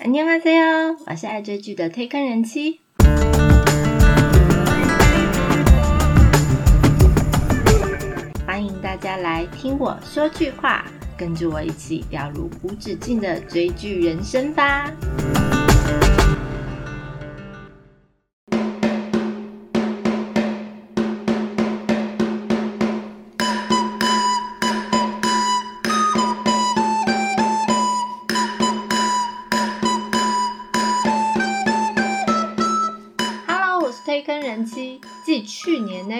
안녕하세요，我是爱追剧的推坑人妻。欢迎大家来听我说句话，跟着我一起掉入无止境的追剧人生吧。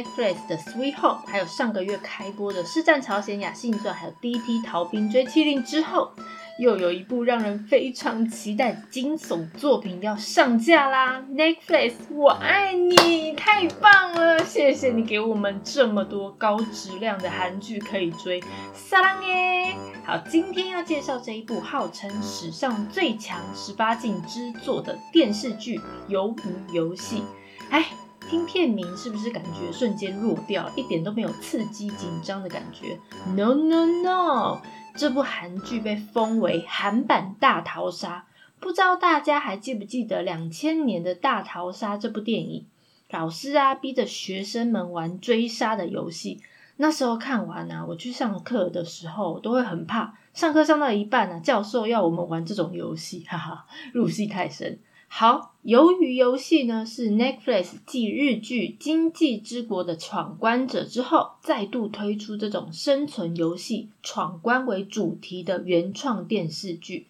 Netflix 的《Sweet Home》，还有上个月开播的《师战朝鲜雅信传》，还有《D.T. 逃兵追妻令》之后，又有一部让人非常期待的惊悚作品要上架啦！Netflix，我爱你，太棒了！谢谢你给我们这么多高质量的韩剧可以追，撒浪耶！好，今天要介绍这一部号称史上最强十八禁之作的电视剧《鱿鱼游戏》。哎，听片名是不是感觉瞬间弱掉，一点都没有刺激紧张的感觉？No No No！这部韩剧被封为韩版大逃杀，不知道大家还记不记得两千年的大逃杀这部电影？老师啊，逼着学生们玩追杀的游戏。那时候看完啊，我去上课的时候都会很怕，上课上到一半啊，教授要我们玩这种游戏，哈哈，入戏太深。好，鱿鱼游戏呢是 Netflix 继日剧《经济之国的闯关者》之后，再度推出这种生存游戏闯关为主题的原创电视剧，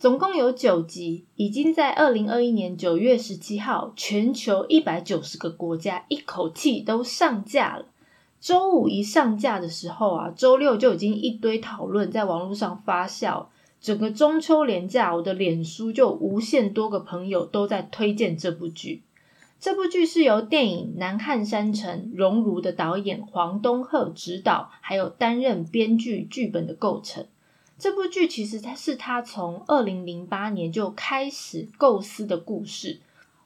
总共有九集，已经在二零二一年九月十七号，全球一百九十个国家一口气都上架了。周五一上架的时候啊，周六就已经一堆讨论在网络上发酵。整个中秋连假，我的脸书就无限多个朋友都在推荐这部剧。这部剧是由电影《南汉山城》熔炉的导演黄东赫执导，还有担任编剧剧本的构成。这部剧其实它是他从二零零八年就开始构思的故事。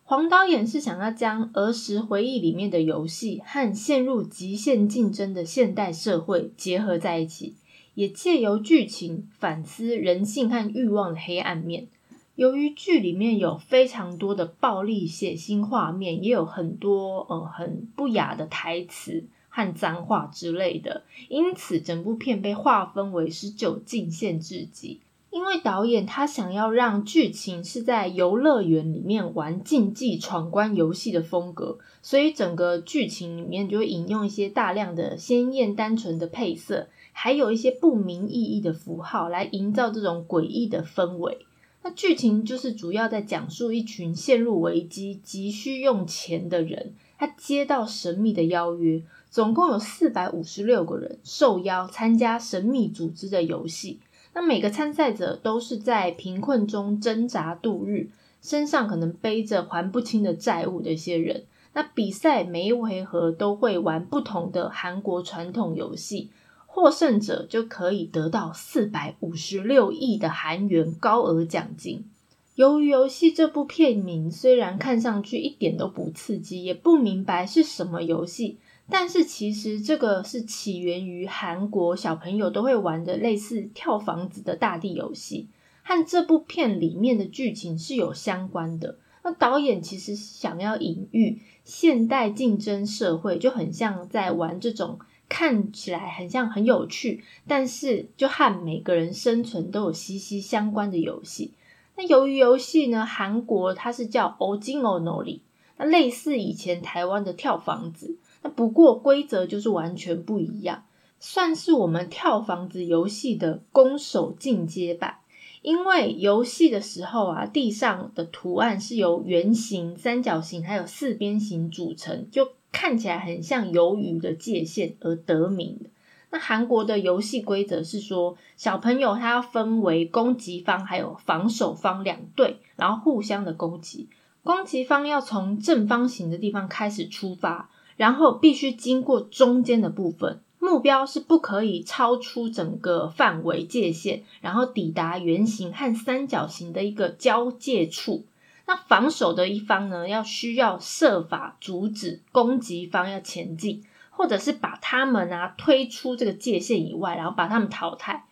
黄导演是想要将儿时回忆里面的游戏和陷入极限竞争的现代社会结合在一起。也借由剧情反思人性和欲望的黑暗面。由于剧里面有非常多的暴力血腥画面，也有很多呃很不雅的台词和脏话之类的，因此整部片被划分为十九禁限制级。因为导演他想要让剧情是在游乐园里面玩竞技闯关游戏的风格，所以整个剧情里面就会引用一些大量的鲜艳单纯的配色。还有一些不明意义的符号来营造这种诡异的氛围。那剧情就是主要在讲述一群陷入危机、急需用钱的人，他接到神秘的邀约，总共有四百五十六个人受邀参加神秘组织的游戏。那每个参赛者都是在贫困中挣扎度日，身上可能背着还不清的债务的一些人。那比赛每一回合都会玩不同的韩国传统游戏。获胜者就可以得到四百五十六亿的韩元高额奖金。由于游戏这部片名虽然看上去一点都不刺激，也不明白是什么游戏，但是其实这个是起源于韩国小朋友都会玩的类似跳房子的大地游戏，和这部片里面的剧情是有相关的。那导演其实想要隐喻现代竞争社会，就很像在玩这种。看起来很像很有趣，但是就和每个人生存都有息息相关的游戏。那由于游戏呢，韩国它是叫 o j i n o n o l i 那类似以前台湾的跳房子，那不过规则就是完全不一样，算是我们跳房子游戏的攻守进阶版。因为游戏的时候啊，地上的图案是由圆形、三角形还有四边形组成，就。看起来很像鱿鱼的界限而得名的。那韩国的游戏规则是说，小朋友他要分为攻击方还有防守方两队，然后互相的攻击。攻击方要从正方形的地方开始出发，然后必须经过中间的部分，目标是不可以超出整个范围界限，然后抵达圆形和三角形的一个交界处。那防守的一方呢，要需要设法阻止攻击方要前进，或者是把他们啊推出这个界限以外，然后把他们淘汰。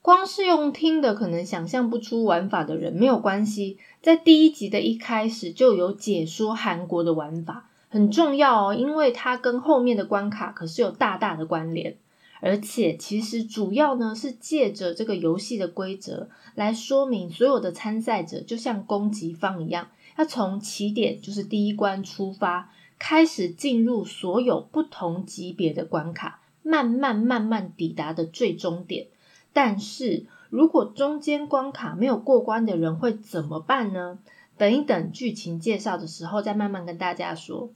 光是用听的，可能想象不出玩法的人没有关系，在第一集的一开始就有解说韩国的玩法，很重要哦，因为它跟后面的关卡可是有大大的关联。而且其实主要呢是借着这个游戏的规则来说明，所有的参赛者就像攻击方一样，要从起点就是第一关出发，开始进入所有不同级别的关卡，慢慢慢慢抵达的最终点。但是如果中间关卡没有过关的人会怎么办呢？等一等剧情介绍的时候再慢慢跟大家说。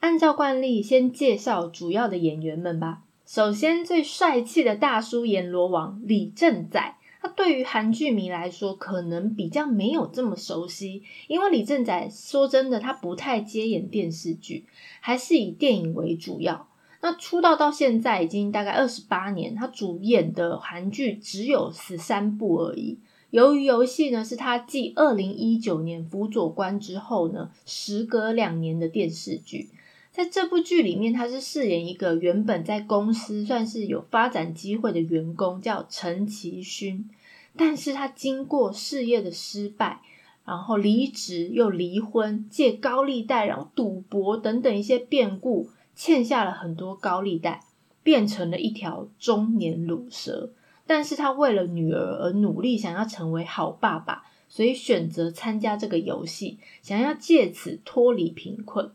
按照惯例，先介绍主要的演员们吧。首先，最帅气的大叔阎罗王李正宰，他对于韩剧迷来说可能比较没有这么熟悉，因为李正宰说真的，他不太接演电视剧，还是以电影为主要。那出道到现在已经大概二十八年，他主演的韩剧只有十三部而已。由于游戏呢是他继二零一九年辅佐官之后呢，时隔两年的电视剧。在这部剧里面，他是饰演一个原本在公司算是有发展机会的员工，叫陈其勋。但是他经过事业的失败，然后离职又离婚，借高利贷，然后赌博等等一些变故。欠下了很多高利贷，变成了一条中年乳蛇。但是他为了女儿而努力，想要成为好爸爸，所以选择参加这个游戏，想要借此脱离贫困。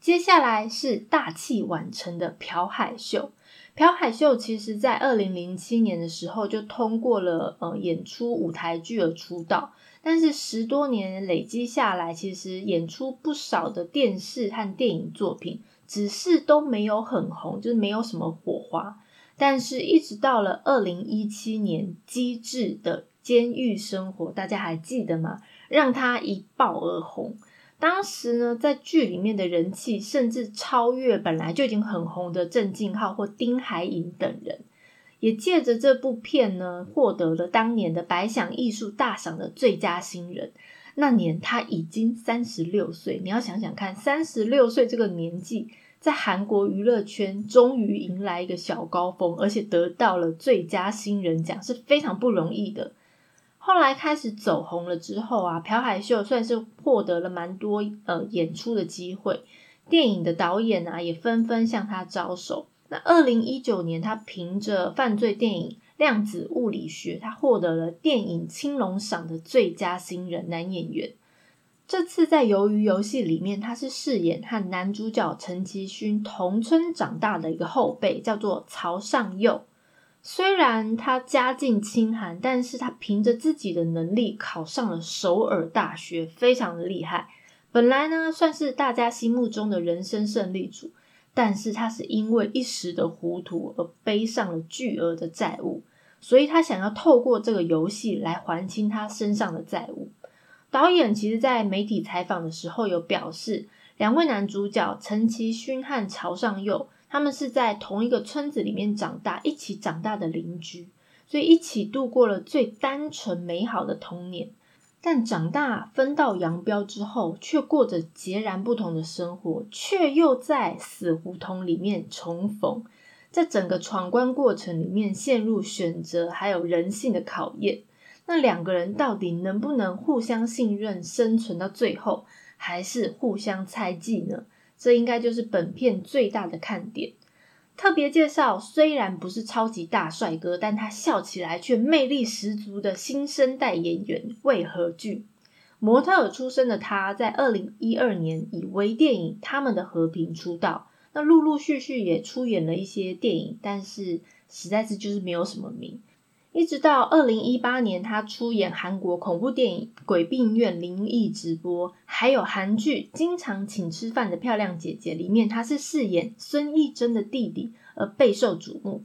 接下来是大器晚成的朴海秀。朴海秀其实在二零零七年的时候就通过了呃演出舞台剧而出道，但是十多年累积下来，其实演出不少的电视和电影作品。只是都没有很红，就是没有什么火花。但是，一直到了二零一七年，《机智的监狱生活》，大家还记得吗？让他一爆而红。当时呢，在剧里面的人气甚至超越本来就已经很红的郑敬浩或丁海寅等人。也借着这部片呢，获得了当年的百想艺术大赏的最佳新人。那年他已经三十六岁，你要想想看，三十六岁这个年纪，在韩国娱乐圈终于迎来一个小高峰，而且得到了最佳新人奖，是非常不容易的。后来开始走红了之后啊，朴海秀算是获得了蛮多呃演出的机会，电影的导演啊也纷纷向他招手。那二零一九年，他凭着犯罪电影。量子物理学，他获得了电影青龙赏的最佳新人男演员。这次在《鱿鱼游戏》里面，他是饰演和男主角陈其勋同村长大的一个后辈，叫做曹尚佑。虽然他家境清寒，但是他凭着自己的能力考上了首尔大学，非常的厉害。本来呢，算是大家心目中的人生胜利组，但是他是因为一时的糊涂而背上了巨额的债务。所以他想要透过这个游戏来还清他身上的债务。导演其实，在媒体采访的时候有表示，两位男主角陈其勋和朝尚佑，他们是在同一个村子里面长大，一起长大的邻居，所以一起度过了最单纯美好的童年。但长大分道扬镳之后，却过着截然不同的生活，却又在死胡同里面重逢。在整个闯关过程里面，陷入选择还有人性的考验。那两个人到底能不能互相信任，生存到最后，还是互相猜忌呢？这应该就是本片最大的看点。特别介绍，虽然不是超级大帅哥，但他笑起来却魅力十足的新生代演员魏和俊。模特儿出身的他，在二零一二年以微电影《他们的和平》出道。那陆陆续续也出演了一些电影，但是实在是就是没有什么名。一直到二零一八年，他出演韩国恐怖电影《鬼病院灵异直播》，还有韩剧《经常请吃饭的漂亮姐姐》里面，他是饰演孙艺珍的弟弟而备受瞩目。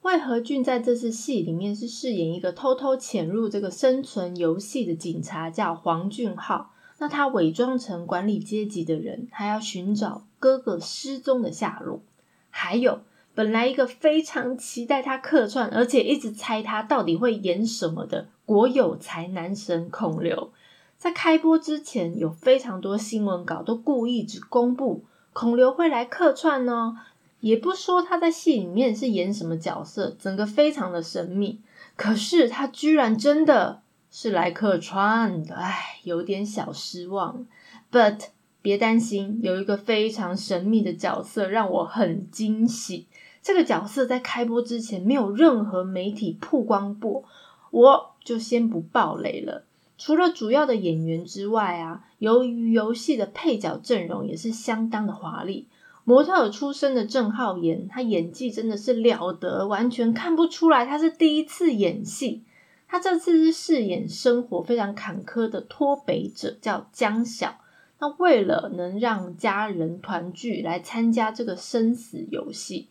魏和俊在这次戏里面是饰演一个偷偷潜入这个生存游戏的警察，叫黄俊浩。那他伪装成管理阶级的人，还要寻找哥哥失踪的下落。还有，本来一个非常期待他客串，而且一直猜他到底会演什么的国有才男神孔刘，在开播之前有非常多新闻稿都故意只公布孔刘会来客串哦，也不说他在戏里面是演什么角色，整个非常的神秘。可是他居然真的是来客串的，唉，有点小失望。But 别担心，有一个非常神秘的角色让我很惊喜。这个角色在开播之前没有任何媒体曝光过，我就先不爆雷了。除了主要的演员之外啊，由于游戏的配角阵容也是相当的华丽。模特出身的郑浩妍，他演技真的是了得，完全看不出来他是第一次演戏。他这次是饰演生活非常坎坷的脱北者，叫江晓。那为了能让家人团聚，来参加这个生死游戏，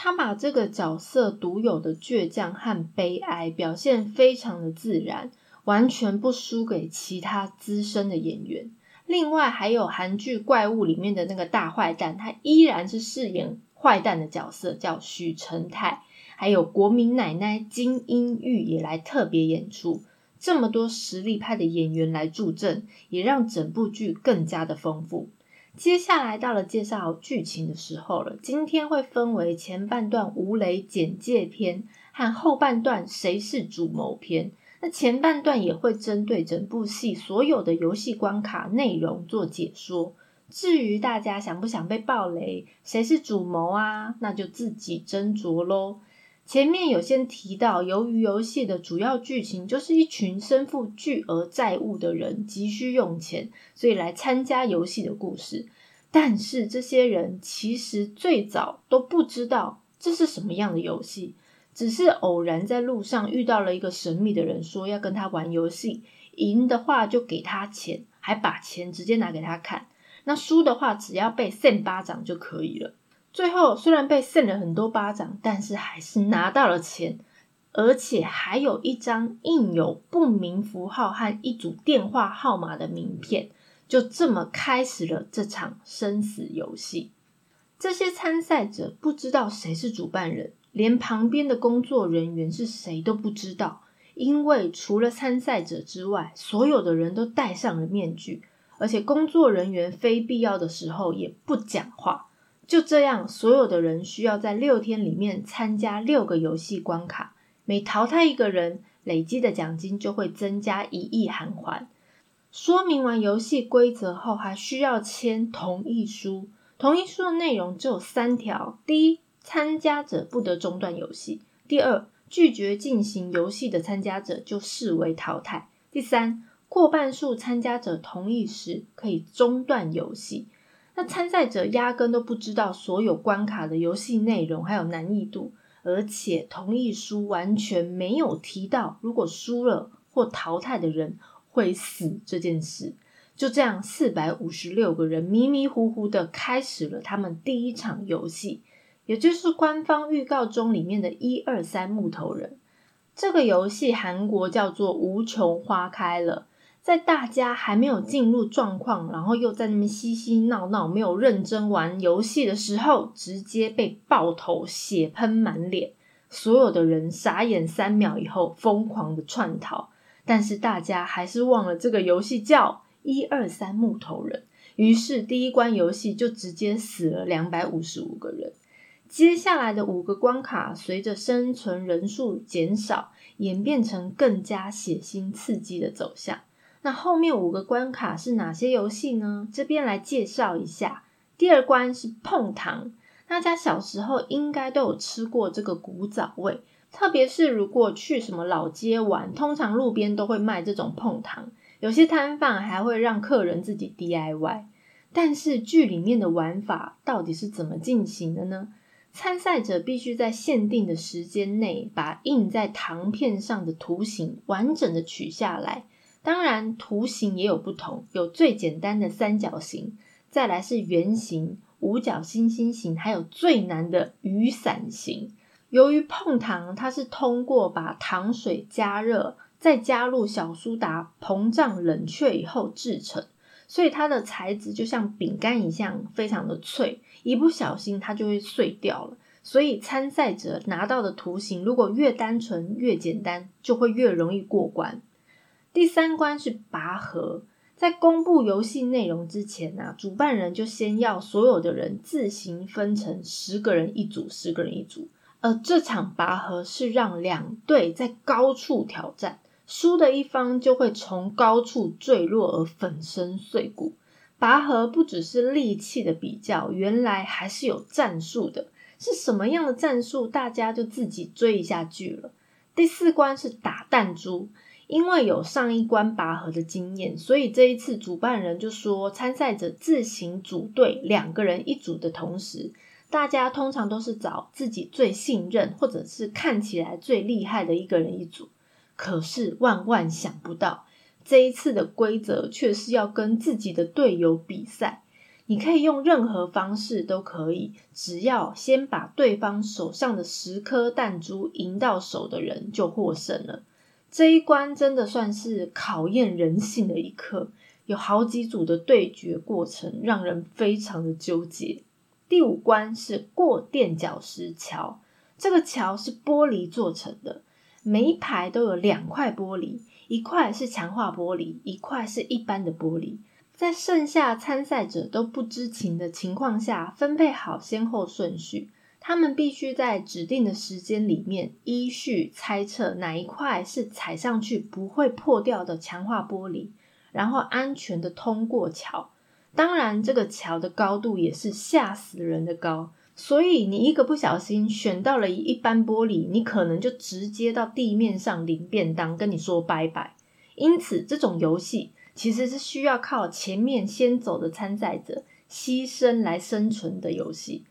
他把这个角色独有的倔强和悲哀表现非常的自然，完全不输给其他资深的演员。另外还有韩剧《怪物》里面的那个大坏蛋，他依然是饰演坏蛋的角色，叫许成泰。还有国民奶奶金英玉也来特别演出，这么多实力派的演员来助阵，也让整部剧更加的丰富。接下来到了介绍剧情的时候了，今天会分为前半段吴雷简介篇和后半段谁是主谋篇。那前半段也会针对整部戏所有的游戏关卡内容做解说。至于大家想不想被暴雷，谁是主谋啊？那就自己斟酌喽。前面有先提到，由于游戏的主要剧情就是一群身负巨额债务的人急需用钱，所以来参加游戏的故事。但是这些人其实最早都不知道这是什么样的游戏。只是偶然在路上遇到了一个神秘的人，说要跟他玩游戏，赢的话就给他钱，还把钱直接拿给他看。那输的话，只要被扇巴掌就可以了。最后虽然被扇了很多巴掌，但是还是拿到了钱，而且还有一张印有不明符号和一组电话号码的名片。就这么开始了这场生死游戏。这些参赛者不知道谁是主办人。连旁边的工作人员是谁都不知道，因为除了参赛者之外，所有的人都戴上了面具，而且工作人员非必要的时候也不讲话。就这样，所有的人需要在六天里面参加六个游戏关卡，每淘汰一个人，累积的奖金就会增加一亿韩元。说明完游戏规则后，还需要签同意书。同意书的内容只有三条：第一，参加者不得中断游戏。第二，拒绝进行游戏的参加者就视为淘汰。第三，过半数参加者同意时可以中断游戏。那参赛者压根都不知道所有关卡的游戏内容还有难易度，而且同意书完全没有提到如果输了或淘汰的人会死这件事。就这样，四百五十六个人迷迷糊糊的开始了他们第一场游戏。也就是官方预告中里面的一二三木头人这个游戏，韩国叫做无穷花开了。在大家还没有进入状况，然后又在那边嬉嬉闹闹，没有认真玩游戏的时候，直接被爆头，血喷满脸，所有的人傻眼三秒以后，疯狂的窜逃。但是大家还是忘了这个游戏叫一二三木头人，于是第一关游戏就直接死了两百五十五个人。接下来的五个关卡，随着生存人数减少，演变成更加血腥刺激的走向。那后面五个关卡是哪些游戏呢？这边来介绍一下。第二关是碰糖，大家小时候应该都有吃过这个古早味，特别是如果去什么老街玩，通常路边都会卖这种碰糖，有些摊贩还会让客人自己 DIY。但是剧里面的玩法到底是怎么进行的呢？参赛者必须在限定的时间内把印在糖片上的图形完整的取下来。当然，图形也有不同，有最简单的三角形，再来是圆形、五角星星形，还有最难的雨伞形。由于碰糖，它是通过把糖水加热，再加入小苏打膨胀冷却以后制成。所以它的材质就像饼干一样，非常的脆，一不小心它就会碎掉了。所以参赛者拿到的图形如果越单纯越简单，就会越容易过关。第三关是拔河，在公布游戏内容之前呢，主办人就先要所有的人自行分成十个人一组，十个人一组，而这场拔河是让两队在高处挑战，输的一方就会从高处坠落而粉身碎骨。拔河不只是力气的比较，原来还是有战术的。是什么样的战术？大家就自己追一下剧了。第四关是打弹珠，因为有上一关拔河的经验，所以这一次主办人就说，参赛者自行组队，两个人一组的同时，大家通常都是找自己最信任或者是看起来最厉害的一个人一组。可是万万想不到，这一次的规则却是要跟自己的队友比赛。你可以用任何方式都可以，只要先把对方手上的十颗弹珠赢到手的人就获胜了。这一关真的算是考验人性的一刻，有好几组的对决过程让人非常的纠结。第五关是过垫脚石桥，这个桥是玻璃做成的，每一排都有两块玻璃，一块是强化玻璃，一块是一般的玻璃。在剩下参赛者都不知情的情况下，分配好先后顺序。他们必须在指定的时间里面依序猜测哪一块是踩上去不会破掉的强化玻璃，然后安全的通过桥。当然，这个桥的高度也是吓死人的高，所以你一个不小心选到了一般玻璃，你可能就直接到地面上领便当，跟你说拜拜。因此，这种游戏。其实是需要靠前面先走的参赛者牺牲来生存的游戏，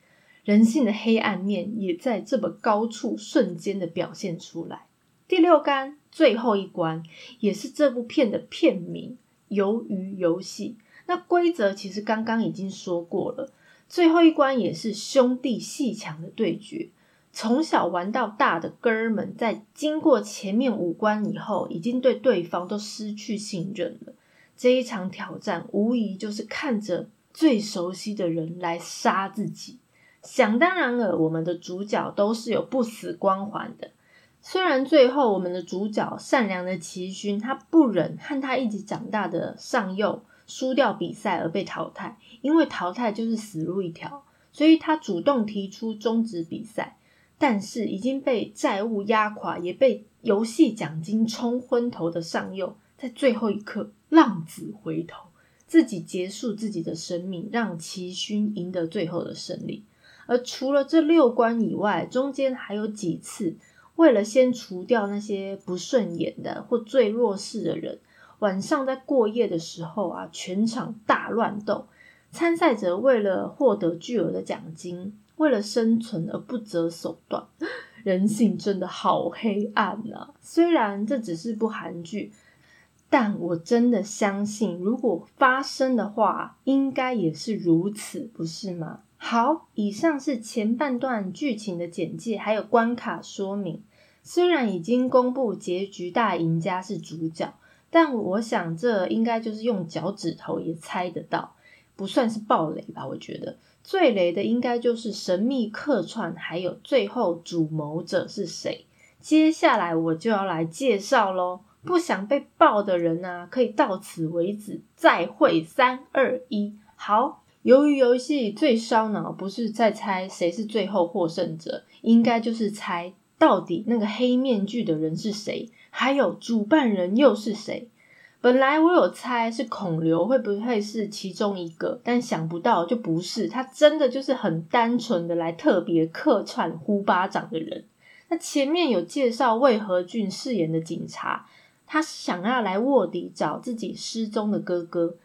人性的黑暗面也在这么高处瞬间的表现出来。第六关最后一关也是这部片的片名《鱿鱼游戏》。那规则其实刚刚已经说过了，最后一关也是兄弟戏强的对决。从小玩到大的哥儿们，在经过前面五关以后，已经对对方都失去信任了。这一场挑战无疑就是看着最熟悉的人来杀自己。想当然了，我们的主角都是有不死光环的。虽然最后我们的主角善良的齐勋，他不忍和他一起长大的上佑输掉比赛而被淘汰，因为淘汰就是死路一条，所以他主动提出终止比赛。但是已经被债务压垮，也被游戏奖金冲昏头的上佑，在最后一刻。浪子回头，自己结束自己的生命，让齐勋赢得最后的胜利。而除了这六关以外，中间还有几次，为了先除掉那些不顺眼的或最弱势的人，晚上在过夜的时候啊，全场大乱斗。参赛者为了获得巨额的奖金，为了生存而不择手段。人性真的好黑暗啊！虽然这只是部韩剧。但我真的相信，如果发生的话，应该也是如此，不是吗？好，以上是前半段剧情的简介，还有关卡说明。虽然已经公布结局，大赢家是主角，但我想这应该就是用脚趾头也猜得到，不算是暴雷吧？我觉得最雷的应该就是神秘客串，还有最后主谋者是谁。接下来我就要来介绍喽。不想被爆的人啊，可以到此为止。再会，三二一，好。由于游戏最烧脑，不是在猜谁是最后获胜者，应该就是猜到底那个黑面具的人是谁，还有主办人又是谁。本来我有猜是孔刘会不会是其中一个，但想不到就不是，他真的就是很单纯的来特别客串呼巴掌的人。那前面有介绍魏和俊饰演的警察。他想要来卧底找自己失踪的哥哥，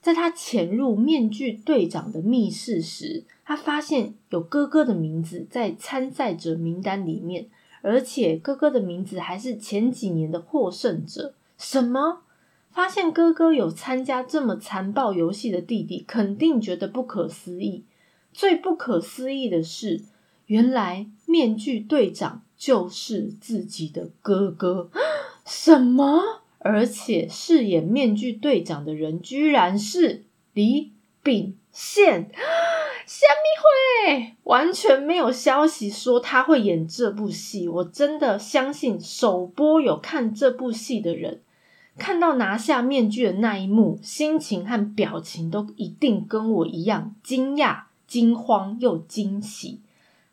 在他潜入面具队长的密室时，他发现有哥哥的名字在参赛者名单里面，而且哥哥的名字还是前几年的获胜者。什么？发现哥哥有参加这么残暴游戏的弟弟，肯定觉得不可思议。最不可思议的是，原来面具队长就是自己的哥哥。什么？而且饰演面具队长的人居然是李秉宪，虾米会完全没有消息说他会演这部戏。我真的相信首播有看这部戏的人，看到拿下面具的那一幕，心情和表情都一定跟我一样惊讶、惊慌又惊喜。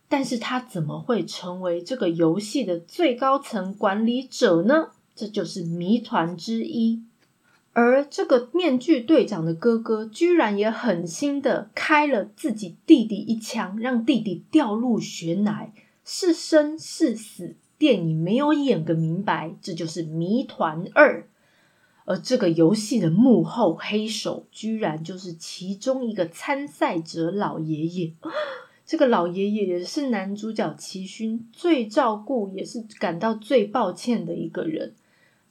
但是他怎么会成为这个游戏的最高层管理者呢？这就是谜团之一。而这个面具队长的哥哥，居然也狠心的开了自己弟弟一枪，让弟弟掉入悬崖，是生是死，电影没有演个明白，这就是谜团二。而这个游戏的幕后黑手，居然就是其中一个参赛者老爷爷。这个老爷爷也是男主角齐勋最照顾，也是感到最抱歉的一个人。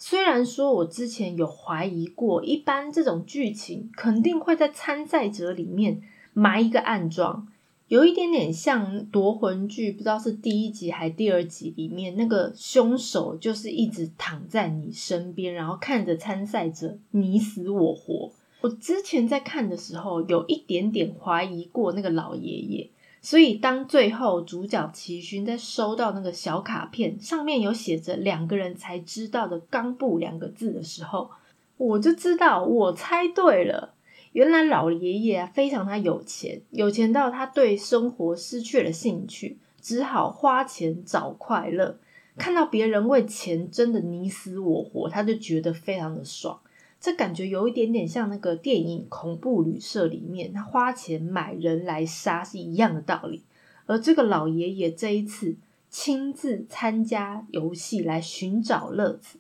虽然说我之前有怀疑过，一般这种剧情肯定会在参赛者里面埋一个暗桩。有一点点像夺魂剧，不知道是第一集还第二集里面那个凶手，就是一直躺在你身边，然后看着参赛者你死我活。我之前在看的时候，有一点点怀疑过那个老爷爷，所以当最后主角齐勋在收到那个小卡片，上面有写着两个人才知道的“冈部”两个字的时候，我就知道我猜对了。原来老爷爷非常他有钱，有钱到他对生活失去了兴趣，只好花钱找快乐。看到别人为钱争的你死我活，他就觉得非常的爽。这感觉有一点点像那个电影《恐怖旅社》里面，他花钱买人来杀是一样的道理。而这个老爷爷这一次亲自参加游戏来寻找乐子。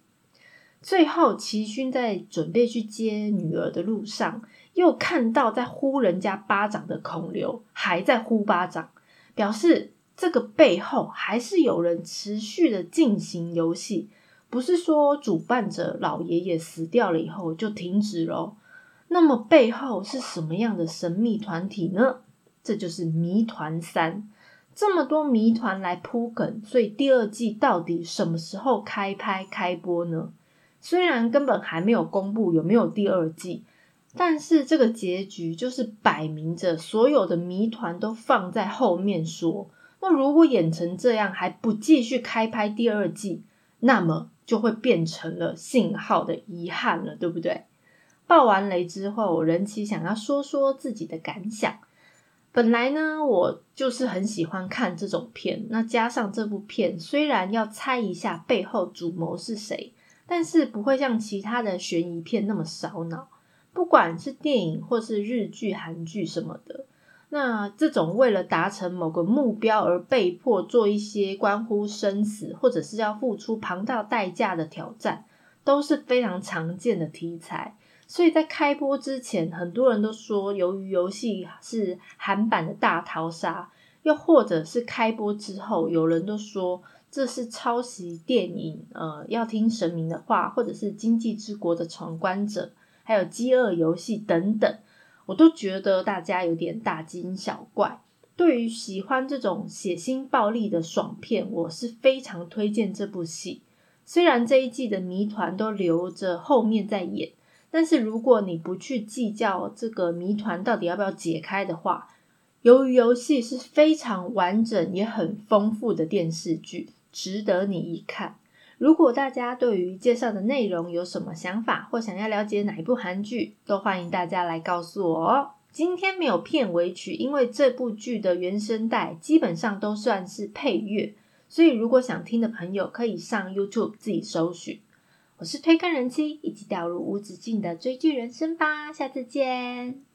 最后，齐勋在准备去接女儿的路上。又看到在呼人家巴掌的孔刘还在呼巴掌，表示这个背后还是有人持续的进行游戏，不是说主办者老爷爷死掉了以后就停止了。那么背后是什么样的神秘团体呢？这就是谜团三。这么多谜团来铺梗，所以第二季到底什么时候开拍开播呢？虽然根本还没有公布有没有第二季。但是这个结局就是摆明着所有的谜团都放在后面说。那如果演成这样还不继续开拍第二季，那么就会变成了信号的遗憾了，对不对？爆完雷之后，我人奇想要说说自己的感想。本来呢，我就是很喜欢看这种片，那加上这部片，虽然要猜一下背后主谋是谁，但是不会像其他的悬疑片那么烧脑。不管是电影或是日剧、韩剧什么的，那这种为了达成某个目标而被迫做一些关乎生死，或者是要付出庞大代价的挑战，都是非常常见的题材。所以在开播之前，很多人都说，由于游戏是韩版的大逃杀，又或者是开播之后，有人都说这是抄袭电影，呃，要听神明的话，或者是经济之国的闯关者。还有饥饿游戏等等，我都觉得大家有点大惊小怪。对于喜欢这种血腥暴力的爽片，我是非常推荐这部戏。虽然这一季的谜团都留着后面再演，但是如果你不去计较这个谜团到底要不要解开的话，由于游戏是非常完整也很丰富的电视剧，值得你一看。如果大家对于介绍的内容有什么想法，或想要了解哪一部韩剧，都欢迎大家来告诉我哦。今天没有片尾曲，因为这部剧的原声带基本上都算是配乐，所以如果想听的朋友可以上 YouTube 自己搜寻。我是推坑人妻，一起掉入无止境的追剧人生吧，下次见。